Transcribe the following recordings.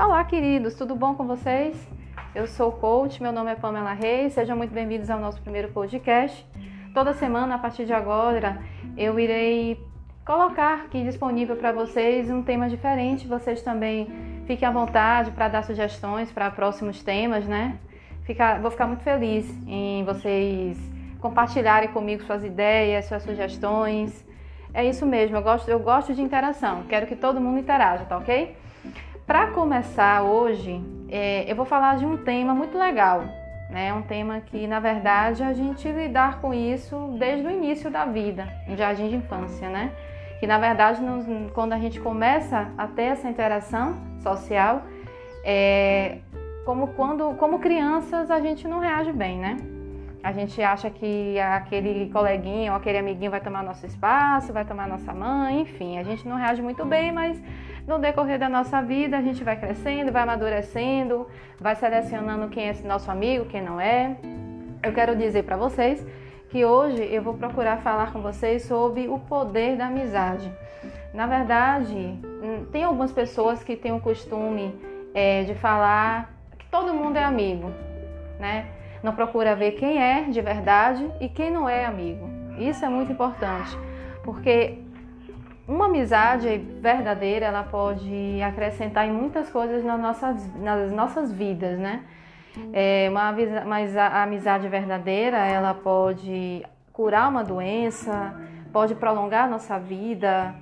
Olá, queridos, tudo bom com vocês? Eu sou coach, meu nome é Pamela Reis, sejam muito bem-vindos ao nosso primeiro podcast. Toda semana, a partir de agora, eu irei colocar aqui disponível para vocês um tema diferente. Vocês também fiquem à vontade para dar sugestões para próximos temas, né? Fica, vou ficar muito feliz em vocês compartilharem comigo suas ideias, suas sugestões. É isso mesmo, eu gosto, eu gosto de interação, quero que todo mundo interaja, tá ok? Para começar hoje, é, eu vou falar de um tema muito legal, né? Um tema que, na verdade, a gente lidar com isso desde o início da vida, no jardim de infância, né? Que, na verdade, nos, quando a gente começa a ter essa interação social, é, como quando, como crianças, a gente não reage bem, né? A gente acha que aquele coleguinha ou aquele amiguinho vai tomar nosso espaço, vai tomar nossa mãe, enfim, a gente não reage muito bem, mas no decorrer da nossa vida a gente vai crescendo, vai amadurecendo, vai selecionando quem é nosso amigo, quem não é. Eu quero dizer para vocês que hoje eu vou procurar falar com vocês sobre o poder da amizade. Na verdade, hum, tem algumas pessoas que têm o costume é, de falar que todo mundo é amigo, né? Não procura ver quem é de verdade e quem não é amigo. Isso é muito importante, porque uma amizade verdadeira ela pode acrescentar em muitas coisas nas nossas, nas nossas vidas, né? É uma, mas a amizade verdadeira ela pode curar uma doença, pode prolongar a nossa vida,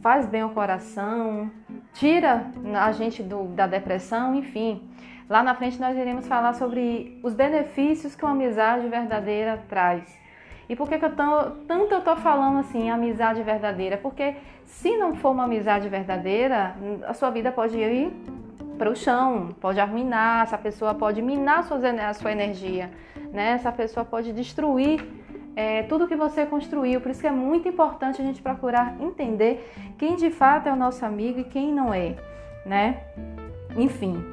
faz bem ao coração, tira a gente do, da depressão, enfim. Lá na frente nós iremos falar sobre os benefícios que uma amizade verdadeira traz. E por que, que eu tô, tanto eu estou falando assim, amizade verdadeira? Porque se não for uma amizade verdadeira, a sua vida pode ir para o chão, pode arruinar, essa pessoa pode minar a sua energia, né? essa pessoa pode destruir é, tudo que você construiu. Por isso que é muito importante a gente procurar entender quem de fato é o nosso amigo e quem não é, né? Enfim,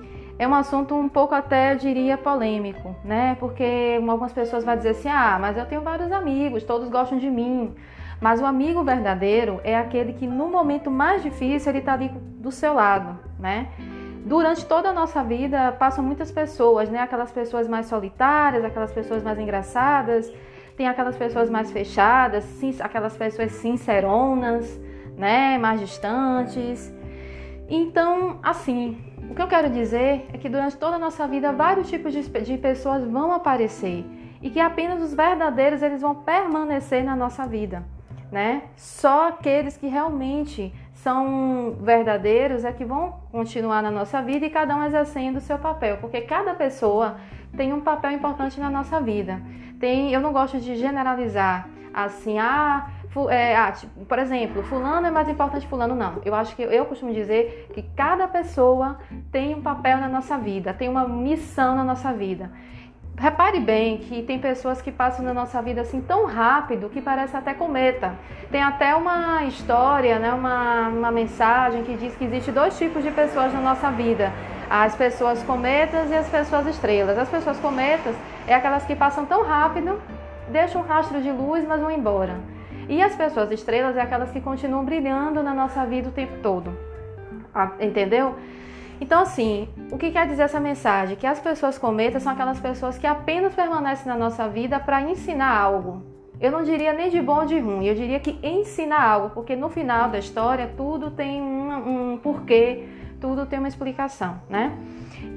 é um assunto um pouco até, eu diria, polêmico, né? Porque algumas pessoas vão dizer assim: ah, mas eu tenho vários amigos, todos gostam de mim. Mas o amigo verdadeiro é aquele que no momento mais difícil ele está ali do seu lado, né? Durante toda a nossa vida passam muitas pessoas, né? Aquelas pessoas mais solitárias, aquelas pessoas mais engraçadas, tem aquelas pessoas mais fechadas, aquelas pessoas sinceronas, né? Mais distantes. Então, assim, o que eu quero dizer é que durante toda a nossa vida vários tipos de, pessoas vão aparecer e que apenas os verdadeiros eles vão permanecer na nossa vida, né? Só aqueles que realmente são verdadeiros é que vão continuar na nossa vida e cada um exercendo o seu papel, porque cada pessoa tem um papel importante na nossa vida. Tem, eu não gosto de generalizar assim, ah, é, ah, tipo, por exemplo, fulano é mais importante que fulano não. Eu acho que eu costumo dizer que cada pessoa tem um papel na nossa vida, tem uma missão na nossa vida. Repare bem que tem pessoas que passam na nossa vida assim tão rápido que parece até cometa. Tem até uma história, né, uma, uma mensagem que diz que existe dois tipos de pessoas na nossa vida: as pessoas cometas e as pessoas estrelas. As pessoas cometas é aquelas que passam tão rápido, deixam um rastro de luz, mas vão embora. E as pessoas estrelas é aquelas que continuam brilhando na nossa vida o tempo todo. Ah, entendeu? Então, assim, o que quer dizer essa mensagem? Que as pessoas cometas são aquelas pessoas que apenas permanecem na nossa vida para ensinar algo. Eu não diria nem de bom ou de ruim, eu diria que ensinar algo, porque no final da história tudo tem um, um porquê, tudo tem uma explicação, né?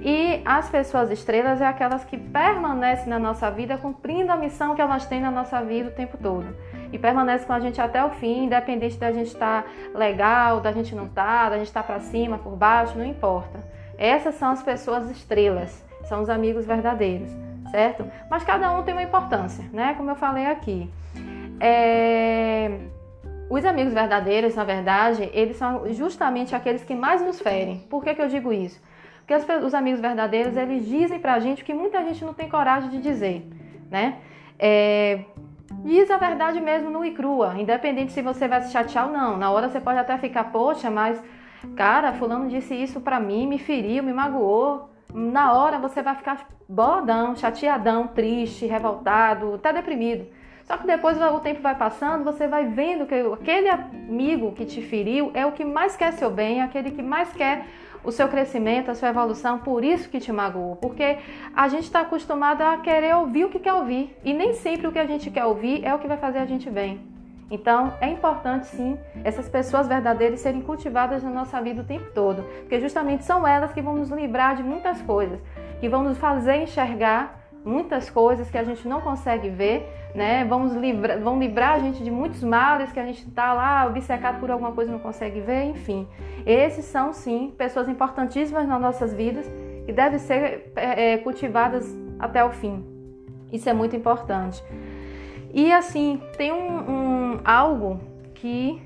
E as pessoas estrelas é aquelas que permanecem na nossa vida cumprindo a missão que elas têm na nossa vida o tempo todo e permanece com a gente até o fim, independente da gente estar tá legal, da gente não estar, tá, da gente estar tá para cima, por baixo, não importa. Essas são as pessoas estrelas, são os amigos verdadeiros, certo? Mas cada um tem uma importância, né? Como eu falei aqui. É... Os amigos verdadeiros, na verdade, eles são justamente aqueles que mais nos ferem. Por que, que eu digo isso? Porque os amigos verdadeiros, eles dizem pra gente o que muita gente não tem coragem de dizer, né? É, Diz a verdade mesmo no e crua, independente se você vai se chatear ou não. Na hora você pode até ficar, poxa, mas cara, fulano disse isso pra mim, me feriu, me magoou. Na hora você vai ficar bodão, chateadão, triste, revoltado, até deprimido. Só que depois o tempo vai passando, você vai vendo que aquele amigo que te feriu é o que mais quer seu bem, é aquele que mais quer o seu crescimento, a sua evolução, por isso que te magoou. Porque a gente está acostumado a querer ouvir o que quer ouvir. E nem sempre o que a gente quer ouvir é o que vai fazer a gente bem. Então, é importante sim essas pessoas verdadeiras serem cultivadas na nossa vida o tempo todo, porque justamente são elas que vão nos livrar de muitas coisas, que vão nos fazer enxergar muitas coisas que a gente não consegue ver, né? Vamos livrar, vão livrar a gente de muitos males que a gente está lá obcecado por alguma coisa e não consegue ver, enfim. Esses são sim pessoas importantíssimas nas nossas vidas e devem ser é, cultivadas até o fim. Isso é muito importante. E assim, tem um, um algo que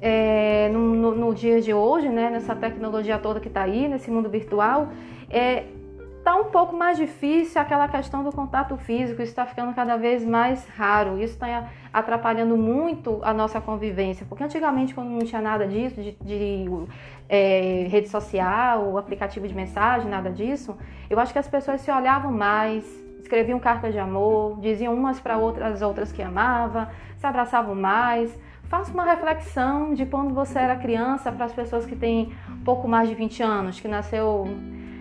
é, no, no, no, dia de hoje, né, nessa tecnologia toda que está aí, nesse mundo virtual, é, Está um pouco mais difícil aquela questão do contato físico, isso está ficando cada vez mais raro, isso está atrapalhando muito a nossa convivência, porque antigamente, quando não tinha nada disso, de, de é, rede social, aplicativo de mensagem, nada disso, eu acho que as pessoas se olhavam mais, escreviam cartas de amor, diziam umas para outras, as outras que amavam, se abraçavam mais. Faça uma reflexão de quando você era criança para as pessoas que têm pouco mais de 20 anos, que nasceu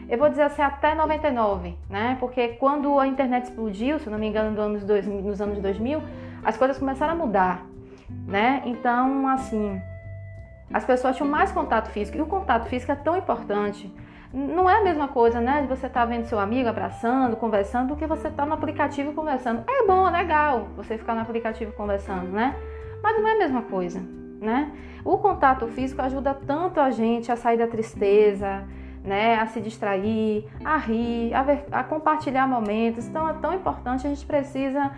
eu vou dizer assim, até 99, né? Porque quando a internet explodiu, se não me engano, nos anos 2000, nos anos 2000 as coisas começaram a mudar, né? Então, assim, as pessoas tinham mais contato físico. E o contato físico é tão importante. Não é a mesma coisa, né? De você estar tá vendo seu amigo abraçando, conversando, do que você estar tá no aplicativo conversando. É bom, é legal você ficar no aplicativo conversando, né? Mas não é a mesma coisa, né? O contato físico ajuda tanto a gente a sair da tristeza, né, a se distrair, a rir, a, ver, a compartilhar momentos. Então é tão importante, a gente precisa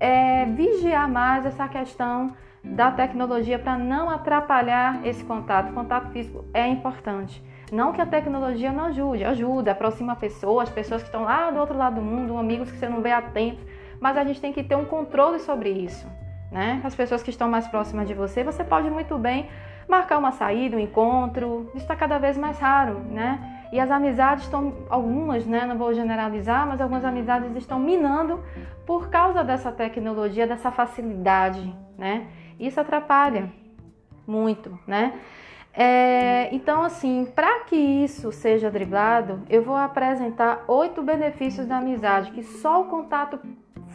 é, vigiar mais essa questão da tecnologia para não atrapalhar esse contato. O contato físico é importante. Não que a tecnologia não ajude, ajuda, aproxima pessoas, pessoas que estão lá do outro lado do mundo, amigos que você não vê há tempo, mas a gente tem que ter um controle sobre isso. Né? As pessoas que estão mais próximas de você, você pode muito bem marcar uma saída, um encontro, está cada vez mais raro, né? E as amizades estão, algumas, né, não vou generalizar, mas algumas amizades estão minando por causa dessa tecnologia, dessa facilidade, né? Isso atrapalha muito, né? É, então, assim, para que isso seja driblado, eu vou apresentar oito benefícios da amizade que só o contato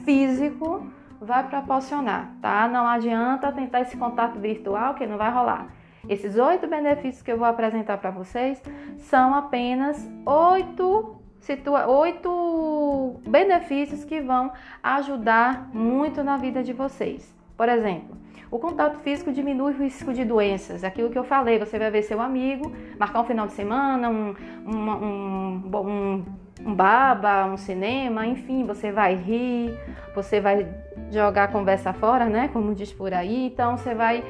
físico vai proporcionar, tá? Não adianta tentar esse contato virtual que não vai rolar. Esses oito benefícios que eu vou apresentar para vocês são apenas oito, situa oito benefícios que vão ajudar muito na vida de vocês. Por exemplo, o contato físico diminui o risco de doenças. Aquilo que eu falei, você vai ver seu amigo, marcar um final de semana, um, um, um, um, um baba, um cinema, enfim, você vai rir, você vai jogar a conversa fora, né? Como diz por aí. Então, você vai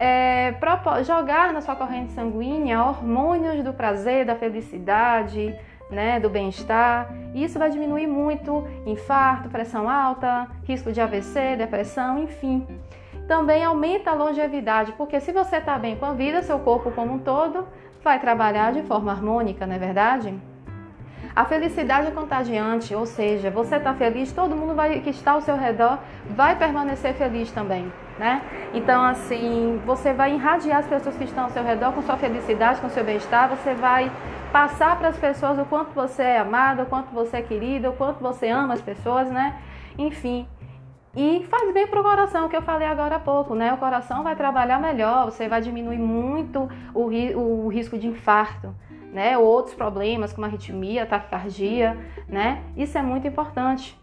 é, jogar na sua corrente sanguínea hormônios do prazer, da felicidade, né, do bem-estar. Isso vai diminuir muito infarto, pressão alta, risco de AVC, depressão, enfim. Também aumenta a longevidade, porque se você está bem com a vida, seu corpo como um todo vai trabalhar de forma harmônica, não é verdade? A felicidade é contagiante, ou seja, você está feliz, todo mundo vai, que está ao seu redor vai permanecer feliz também, né? Então, assim, você vai irradiar as pessoas que estão ao seu redor com sua felicidade, com seu bem-estar, você vai passar para as pessoas o quanto você é amado, o quanto você é querido, o quanto você ama as pessoas, né? Enfim, e faz bem para o coração, que eu falei agora há pouco, né? O coração vai trabalhar melhor, você vai diminuir muito o, o risco de infarto né? Ou outros problemas como arritmia, taquicardia, né? Isso é muito importante.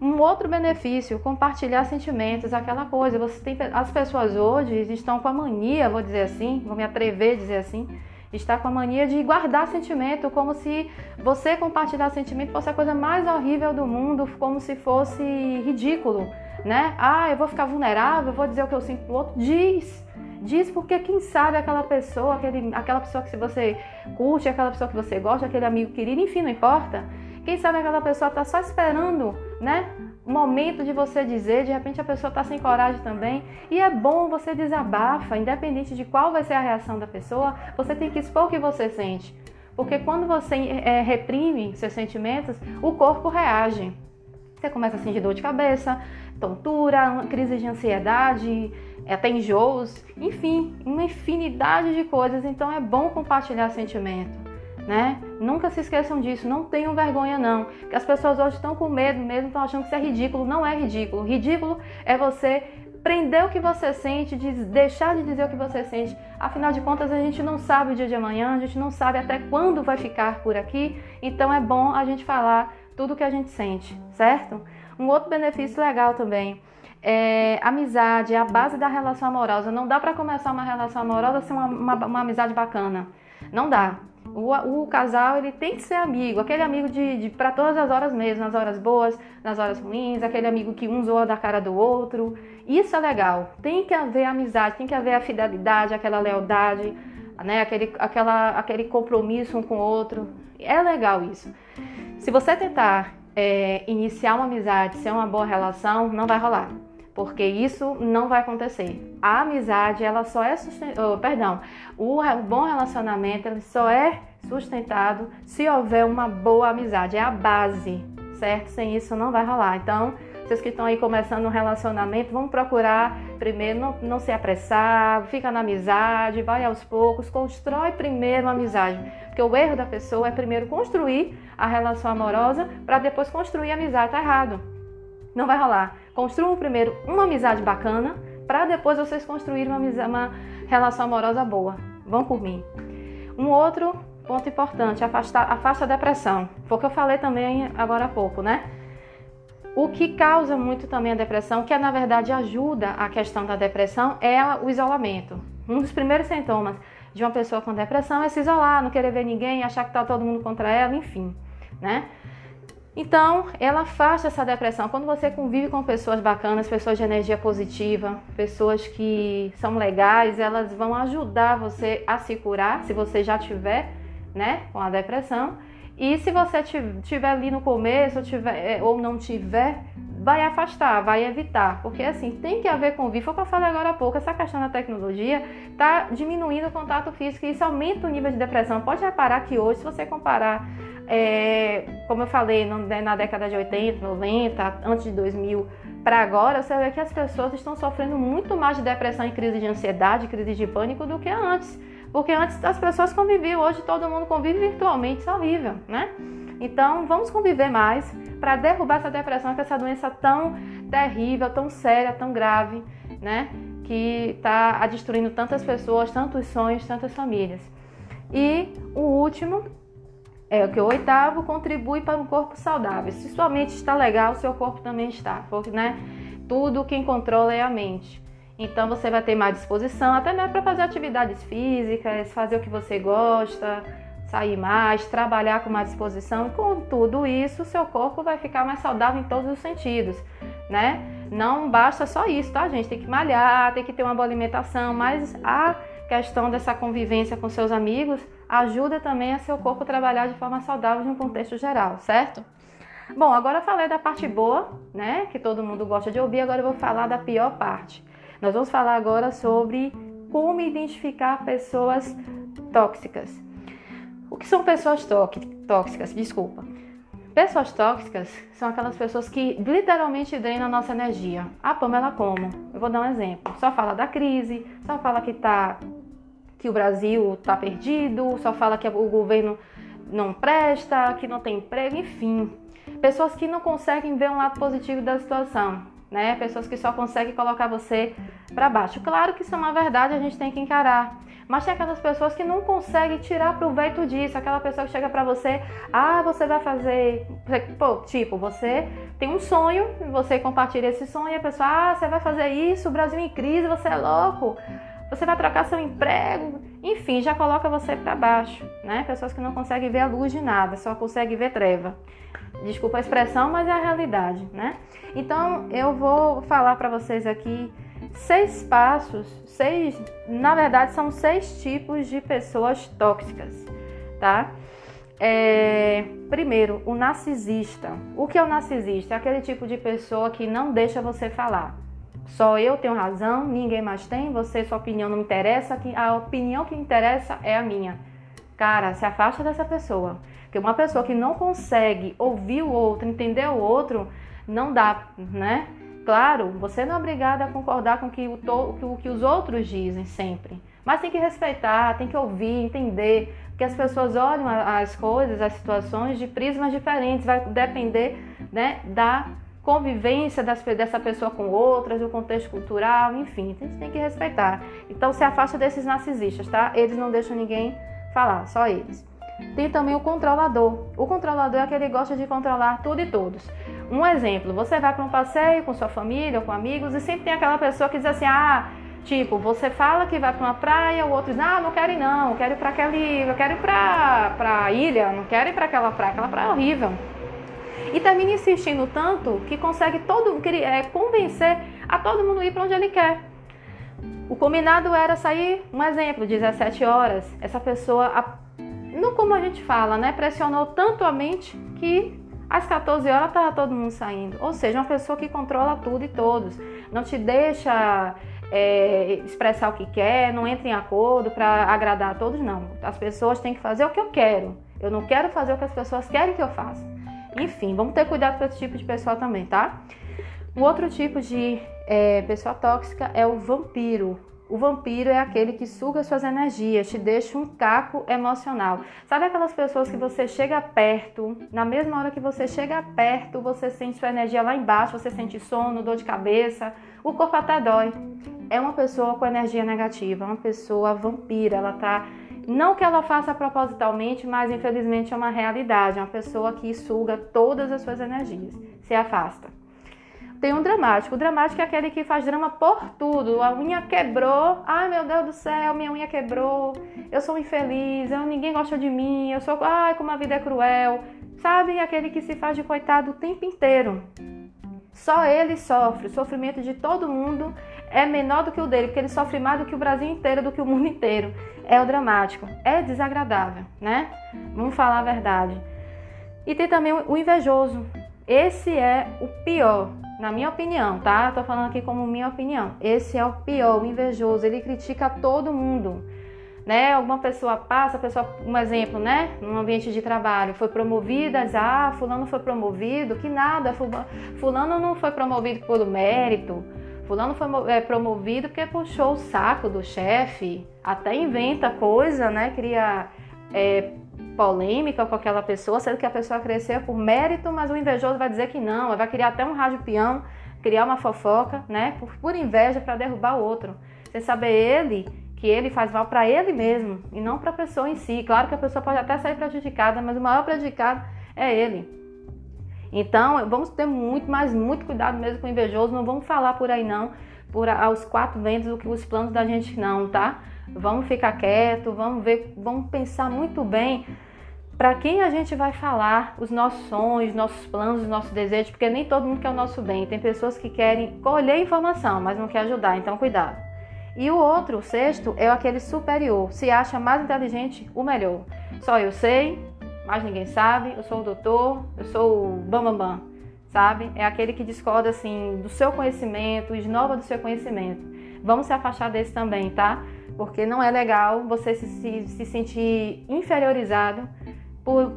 Um outro benefício, compartilhar sentimentos, aquela coisa. Você tem as pessoas hoje estão com a mania, vou dizer assim, vou me atrever a dizer assim, está com a mania de guardar sentimento, como se você compartilhar sentimento fosse a coisa mais horrível do mundo, como se fosse ridículo, né? Ah, eu vou ficar vulnerável, vou dizer o que eu sinto pro outro. Diz, Diz porque quem sabe aquela pessoa, aquele, aquela pessoa que você curte, aquela pessoa que você gosta, aquele amigo querido, enfim, não importa. Quem sabe aquela pessoa está só esperando, né? Momento de você dizer, de repente a pessoa está sem coragem também. E é bom você desabafa, independente de qual vai ser a reação da pessoa, você tem que expor o que você sente. Porque quando você é, reprime seus sentimentos, o corpo reage. Você começa a sentir dor de cabeça, tontura, crise de ansiedade, até enjoos, enfim, uma infinidade de coisas. Então é bom compartilhar sentimento. Né? Nunca se esqueçam disso, não tenham vergonha não. Que as pessoas hoje estão com medo mesmo, estão achando que isso é ridículo. Não é ridículo. Ridículo é você prender o que você sente, de deixar de dizer o que você sente. Afinal de contas, a gente não sabe o dia de amanhã, a gente não sabe até quando vai ficar por aqui. Então é bom a gente falar tudo o que a gente sente, certo? Um outro benefício legal também é amizade, é a base da relação amorosa. Não dá para começar uma relação amorosa sem uma, uma, uma amizade bacana. Não dá. O, o, casal ele tem que ser amigo, aquele amigo de, de para todas as horas mesmo, nas horas boas, nas horas ruins, aquele amigo que um zoa da cara do outro. Isso é legal. Tem que haver amizade, tem que haver a fidelidade, aquela lealdade, né? aquele, aquela, aquele compromisso um com o outro. É legal isso. Se você tentar é, iniciar uma amizade, ser uma boa relação, não vai rolar porque isso não vai acontecer. A amizade, ela só é oh, perdão, o, bom relacionamento ele só é sustentado se houver uma boa amizade, é a base, certo? Sem isso não vai rolar. Então, vocês que estão aí começando um relacionamento, vamos procurar primeiro não, não se apressar, fica na amizade, vai aos poucos, constrói primeiro uma amizade. Porque o erro da pessoa é primeiro construir a relação amorosa para depois construir a amizade. Tá errado. Não vai rolar. Construam primeiro uma amizade bacana para depois vocês construírem uma, amizade, uma relação amorosa boa. Vão por mim. Um outro ponto importante, afastar, afasta a depressão. Foi o que eu falei também agora há pouco, né? O que causa muito também a depressão, que é, na verdade ajuda a questão da depressão, é o isolamento. Um dos primeiros sintomas de uma pessoa com depressão é se isolar, não querer ver ninguém, achar que está todo mundo contra ela, enfim, né? Então, ela afasta essa depressão. Quando você convive com pessoas bacanas, pessoas de energia positiva, pessoas que são legais, elas vão ajudar você a se curar, se você já tiver, né, com a depressão. E se você tiver ali no começo ou, tiver, é, ou não tiver, vai afastar, vai evitar. Porque assim, tem que haver convívio. Foi o que eu falei agora há pouco, essa questão da tecnologia está diminuindo o contato físico e isso aumenta o nível de depressão. Pode reparar que hoje, se você comparar é, como eu falei, né, na década de 80, 90, antes de 2000 para agora, você vê que as pessoas estão sofrendo muito mais de depressão e crise de ansiedade, crise de pânico do que antes. Porque antes as pessoas conviviam, hoje todo mundo convive virtualmente, isso é horrível, né? Então vamos conviver mais para derrubar essa depressão, essa doença tão terrível, tão séria, tão grave, né? Que está destruindo tantas pessoas, tantos sonhos, tantas famílias. E o último é que o oitavo contribui para um corpo saudável. Se sua mente está legal, seu corpo também está, porque né, tudo quem controla é a mente. Então você vai ter mais disposição, até mesmo para fazer atividades físicas, fazer o que você gosta, sair mais, trabalhar com mais disposição. E com tudo isso, seu corpo vai ficar mais saudável em todos os sentidos, né? Não basta só isso, tá, gente? Tem que malhar, tem que ter uma boa alimentação, mas a questão dessa convivência com seus amigos ajuda também a seu corpo trabalhar de forma saudável em um contexto geral, certo? Bom, agora falei da parte boa, né, que todo mundo gosta de ouvir, agora eu vou falar da pior parte. Nós vamos falar agora sobre como identificar pessoas tóxicas. O que são pessoas tóxicas? Desculpa. Pessoas tóxicas são aquelas pessoas que literalmente drenam a nossa energia. A Pamela como? Eu vou dar um exemplo. Só fala da crise, só fala que tá que o Brasil está perdido, só fala que o governo não presta, que não tem emprego, enfim. Pessoas que não conseguem ver um lado positivo da situação, né? Pessoas que só conseguem colocar você para baixo. Claro que isso é uma verdade, a gente tem que encarar. Mas tem aquelas pessoas que não conseguem tirar proveito disso. Aquela pessoa que chega para você, ah, você vai fazer. Pô, tipo, você tem um sonho, você compartilha esse sonho e a pessoa, ah, você vai fazer isso, o Brasil em crise, você é louco você vai trocar seu emprego, enfim, já coloca você para baixo, né? Pessoas que não conseguem ver a luz de nada, só conseguem ver treva. Desculpa a expressão, mas é a realidade, né? Então, eu vou falar para vocês aqui seis passos, seis, na verdade, são seis tipos de pessoas tóxicas, tá? É, primeiro, o narcisista. O que é o narcisista? É aquele tipo de pessoa que não deixa você falar. Só eu tenho razão, ninguém mais tem, você, sua opinião não interessa, a opinião que interessa é a minha. Cara, se afasta dessa pessoa. Porque uma pessoa que não consegue ouvir o outro, entender o outro, não dá, né? Claro, você não é obrigada a concordar com que o, o que os outros dizem sempre, mas tem que respeitar, tem que ouvir, entender, que as pessoas olham as coisas, as situações de prismas diferentes, vai depender né, da convivência das, dessa pessoa com outras, do contexto cultural, enfim, a gente tem que respeitar. Então se afasta desses narcisistas, tá? Eles não deixam ninguém falar, só eles. Tem também o controlador. O controlador é aquele que gosta de controlar tudo e todos. Um exemplo, você vai para um passeio com sua família com amigos e sempre tem aquela pessoa que diz assim: "Ah, Tipo, você fala que vai para uma praia, o outro diz, ah, não quero ir não, quero ir para aquele, eu quero ir para para ilha, não quero ir para aquela praia, aquela praia é horrível. E termina insistindo tanto que consegue todo, é, convencer a todo mundo ir para onde ele quer. O combinado era sair, um exemplo, 17 horas. Essa pessoa, não como a gente fala, né, pressionou tanto a mente que às 14 horas estava todo mundo saindo. Ou seja, uma pessoa que controla tudo e todos. Não te deixa é, expressar o que quer, não entra em acordo para agradar a todos, não. As pessoas têm que fazer o que eu quero. Eu não quero fazer o que as pessoas querem que eu faça. Enfim, vamos ter cuidado com esse tipo de pessoa também, tá? O outro tipo de é, pessoa tóxica é o vampiro. O vampiro é aquele que suga suas energias, te deixa um caco emocional. Sabe aquelas pessoas que você chega perto, na mesma hora que você chega perto, você sente sua energia lá embaixo, você sente sono, dor de cabeça, o corpo até dói. É uma pessoa com energia negativa, uma pessoa vampira, ela tá não que ela faça propositalmente, mas infelizmente é uma realidade, é uma pessoa que suga todas as suas energias, se afasta. Tem um dramático. O dramático é aquele que faz drama por tudo. A unha quebrou. Ai, meu Deus do céu, minha unha quebrou. Eu sou infeliz. Eu, ninguém gosta de mim. Eu sou. Ai, como a vida é cruel. Sabe? Aquele que se faz de coitado o tempo inteiro. Só ele sofre. O sofrimento de todo mundo é menor do que o dele, porque ele sofre mais do que o Brasil inteiro, do que o mundo inteiro. É o dramático. É desagradável, né? Vamos falar a verdade. E tem também o invejoso. Esse é o pior na minha opinião, tá? Tô falando aqui como minha opinião. Esse é o pior, o invejoso. Ele critica todo mundo. Né? Alguma pessoa passa, pessoa, um exemplo, né? Num ambiente de trabalho, foi promovida, diz, ah, fulano foi promovido, que nada, fulano não foi promovido por mérito, fulano foi é, promovido porque puxou o saco do chefe, até inventa coisa, né? Cria é, polêmica com aquela pessoa, sendo que a pessoa cresceu por mérito, mas o invejoso vai dizer que não, vai criar até um rádio peão, criar uma fofoca, né? Por, por inveja para derrubar o outro. Sem saber ele que ele faz mal para ele mesmo e não para a pessoa em si. Claro que a pessoa pode até sair prejudicada, mas o maior prejudicado é ele. Então, vamos ter muito, mas muito cuidado mesmo com o invejoso. Não vamos falar por aí não, por aos quatro ventos o que os planos da gente não, tá? Vamos ficar quieto, vamos ver, vamos pensar muito bem para quem a gente vai falar os nossos sonhos, nossos planos, os nossos desejos, porque nem todo mundo quer o nosso bem. Tem pessoas que querem colher informação, mas não quer ajudar, então cuidado. E o outro, o sexto, é aquele superior, se acha mais inteligente, o melhor. Só eu sei, mais ninguém sabe, eu sou o doutor, eu sou o bambambam, bam, bam, sabe? É aquele que discorda assim do seu conhecimento, esnova do seu conhecimento. Vamos se afastar desse também, tá? porque não é legal você se, se, se sentir inferiorizado por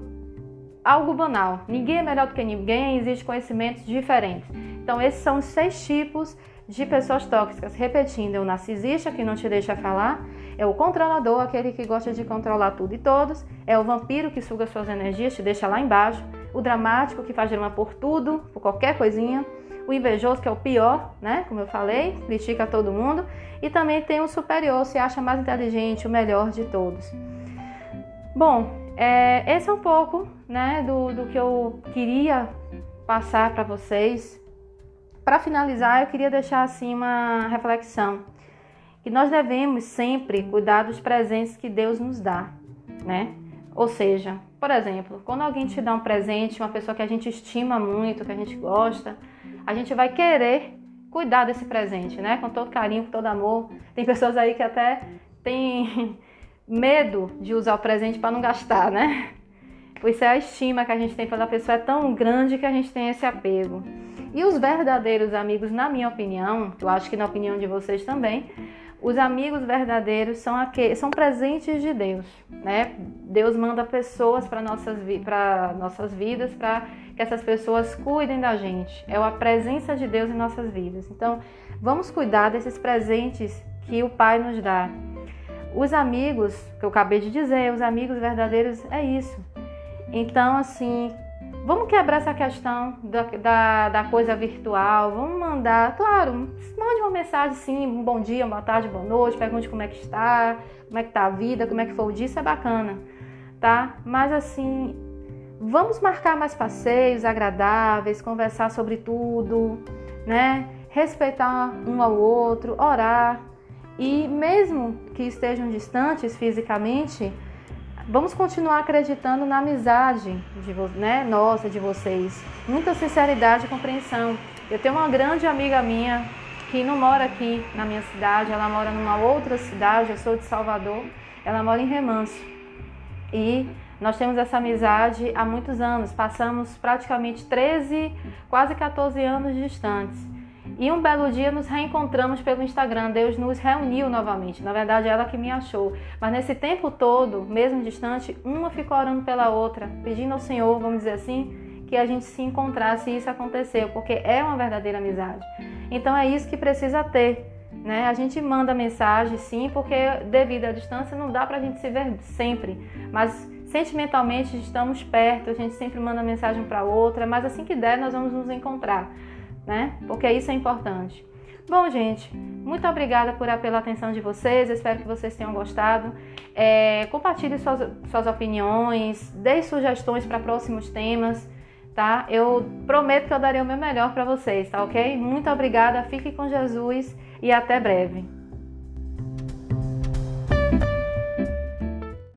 algo banal. Ninguém é melhor do que ninguém, existem conhecimentos diferentes. Então, esses são os seis tipos de pessoas tóxicas. Repetindo, é o narcisista que não te deixa falar, é o controlador, aquele que gosta de controlar tudo e todos, é o vampiro que suga suas energias, te deixa lá embaixo, o dramático que faz drama por tudo, por qualquer coisinha, o invejoso, que é o pior, né? Como eu falei, critica todo mundo. E também tem o superior, se acha mais inteligente, o melhor de todos. Bom, é, esse é um pouco né, do, do que eu queria passar para vocês. Para finalizar, eu queria deixar assim uma reflexão que nós devemos sempre cuidar dos presentes que Deus nos dá, né? Ou seja, por exemplo, quando alguém te dá um presente, uma pessoa que a gente estima muito, que a gente gosta, a gente vai querer cuidar desse presente, né? Com todo carinho, com todo amor. Tem pessoas aí que até têm medo de usar o presente para não gastar, né? Pois é a estima que a gente tem pela pessoa é tão grande que a gente tem esse apego. E os verdadeiros amigos, na minha opinião, eu acho que na opinião de vocês também, Os amigos verdadeiros são aqueles, são presentes de Deus, né? Deus manda pessoas para nossas, para nossas vidas, para que essas pessoas cuidem da gente. É a presença de Deus em nossas vidas. Então, vamos cuidar desses presentes que o Pai nos dá. Os amigos, que eu acabei de dizer, os amigos verdadeiros é isso. Então, assim, Vamos quebrar essa questão da, da, da, coisa virtual. Vamos mandar, claro, mande uma mensagem sim, um bom dia, boa tarde, boa noite, pergunte como é que está, como é que está a vida, como é que foi o dia, isso é bacana, tá? Mas assim, vamos marcar mais passeios agradáveis, conversar sobre tudo, né? Respeitar um ao outro, orar. E mesmo que estejam distantes fisicamente, Vamos continuar acreditando na amizade de, né, nossa, de vocês. Muita sinceridade e compreensão. Eu tenho uma grande amiga minha que não mora aqui na minha cidade, ela mora numa outra cidade, eu sou de Salvador, ela mora em Remanso. E nós temos essa amizade há muitos anos, passamos praticamente 13, quase 14 anos distantes. E um belo dia nos reencontramos pelo Instagram. Deus nos reuniu novamente. Na verdade, ela que me achou. Mas nesse tempo todo, mesmo distante, uma ficou orando pela outra, pedindo ao Senhor, vamos dizer assim, que a gente se encontrasse e isso aconteceu, porque é uma verdadeira amizade. Então é isso que precisa ter. Né? A gente manda mensagem, sim, porque devido à distância não dá para a gente se ver sempre, mas sentimentalmente estamos perto, a gente sempre manda mensagem para outra, mas assim que der nós vamos nos encontrar né? Porque isso é importante. Bom, gente, muito obrigada por, pela atenção de vocês. espero que vocês tenham gostado. É, compartilhe suas, suas opiniões, dê sugestões para próximos temas, tá? Eu prometo que eu darei o meu melhor para vocês, tá ok? Muito obrigada, fique com Jesus e até breve.